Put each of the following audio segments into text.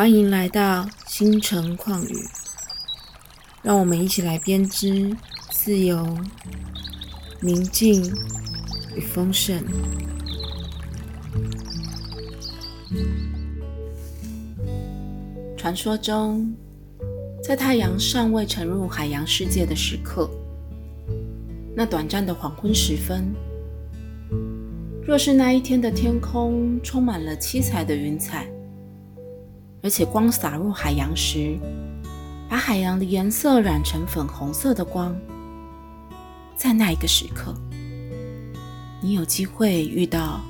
欢迎来到星辰旷宇，让我们一起来编织自由、宁静与丰盛。传说中，在太阳尚未沉入海洋世界的时刻，那短暂的黄昏时分，若是那一天的天空充满了七彩的云彩。而且光洒入海洋时，把海洋的颜色染成粉红色的光。在那一个时刻，你有机会遇到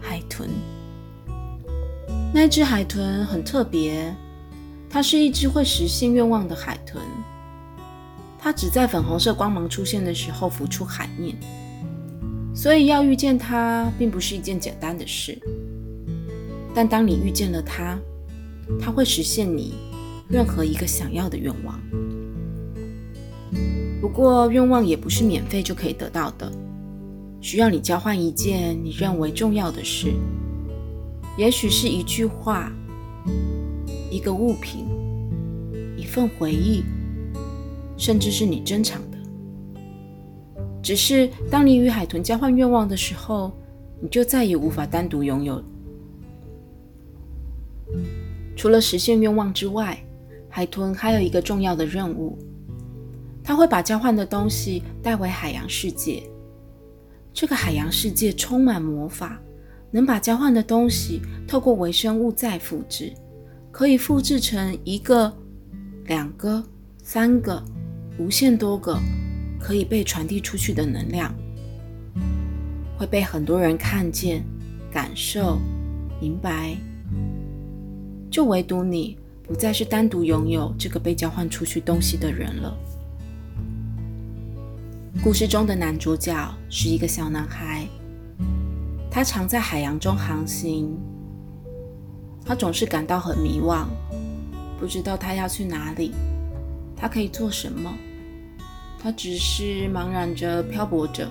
海豚。那只海豚很特别，它是一只会实现愿望的海豚。它只在粉红色光芒出现的时候浮出海面，所以要遇见它并不是一件简单的事。但当你遇见了它，它会实现你任何一个想要的愿望。不过，愿望也不是免费就可以得到的，需要你交换一件你认为重要的事，也许是一句话、一个物品、一份回忆，甚至是你珍藏的。只是当你与海豚交换愿望的时候，你就再也无法单独拥有。除了实现愿望之外，海豚还有一个重要的任务，它会把交换的东西带回海洋世界。这个海洋世界充满魔法，能把交换的东西透过微生物再复制，可以复制成一个、两个、三个、无限多个，可以被传递出去的能量，会被很多人看见、感受、明白。就唯独你不再是单独拥有这个被交换出去东西的人了。故事中的男主角是一个小男孩，他常在海洋中航行，他总是感到很迷惘，不知道他要去哪里，他可以做什么，他只是茫然着漂泊着。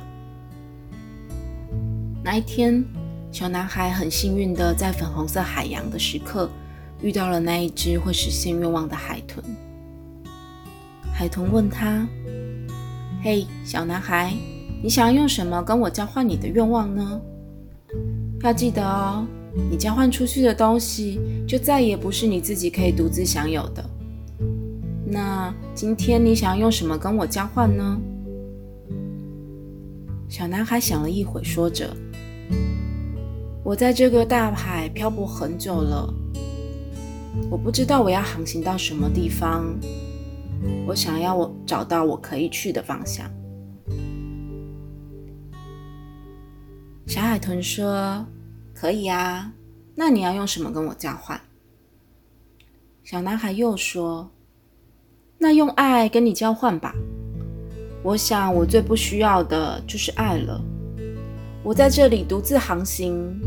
那一天，小男孩很幸运的在粉红色海洋的时刻。遇到了那一只会实现愿望的海豚。海豚问他：“嘿，小男孩，你想要用什么跟我交换你的愿望呢？要记得哦，你交换出去的东西就再也不是你自己可以独自享有的。那今天你想要用什么跟我交换呢？”小男孩想了一会，说着：“我在这个大海漂泊很久了。”我不知道我要航行到什么地方，我想要我找到我可以去的方向。小海豚说：“可以啊，那你要用什么跟我交换？”小男孩又说：“那用爱跟你交换吧。我想我最不需要的就是爱了。我在这里独自航行，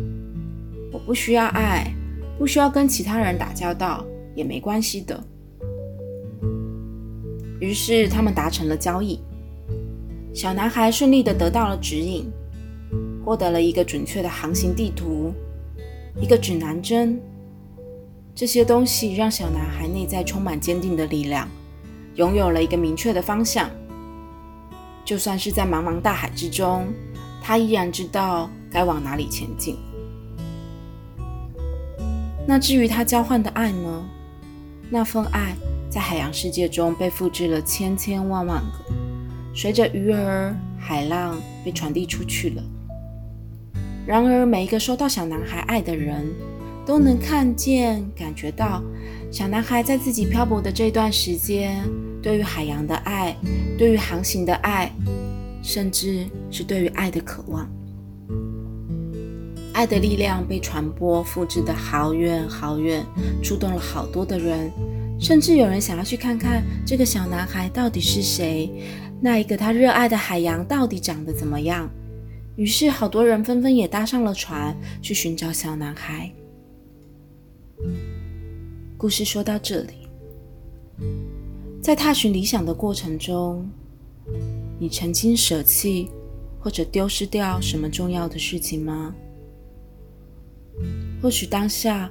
我不需要爱。”不需要跟其他人打交道也没关系的。于是他们达成了交易，小男孩顺利的得到了指引，获得了一个准确的航行地图，一个指南针。这些东西让小男孩内在充满坚定的力量，拥有了一个明确的方向。就算是在茫茫大海之中，他依然知道该往哪里前进。那至于他交换的爱呢？那份爱在海洋世界中被复制了千千万万个，随着鱼儿、海浪被传递出去了。然而，每一个收到小男孩爱的人，都能看见、感觉到小男孩在自己漂泊的这段时间，对于海洋的爱，对于航行的爱，甚至是对于爱的渴望。爱的力量被传播、复制的好远好远，触动了好多的人，甚至有人想要去看看这个小男孩到底是谁，那一个他热爱的海洋到底长得怎么样。于是，好多人纷纷也搭上了船，去寻找小男孩。故事说到这里，在踏寻理想的过程中，你曾经舍弃或者丢失掉什么重要的事情吗？或许当下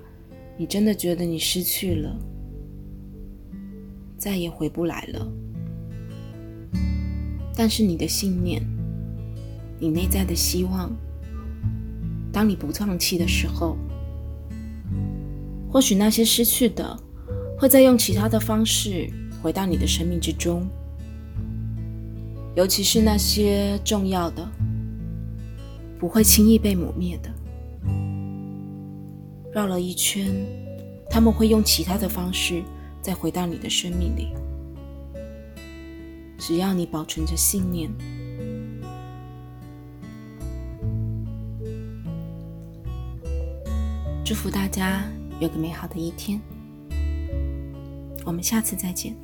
你真的觉得你失去了，再也回不来了。但是你的信念，你内在的希望，当你不放弃的时候，或许那些失去的，会再用其他的方式回到你的生命之中。尤其是那些重要的，不会轻易被抹灭的。绕了一圈，他们会用其他的方式再回到你的生命里。只要你保存着信念，祝福大家有个美好的一天。我们下次再见。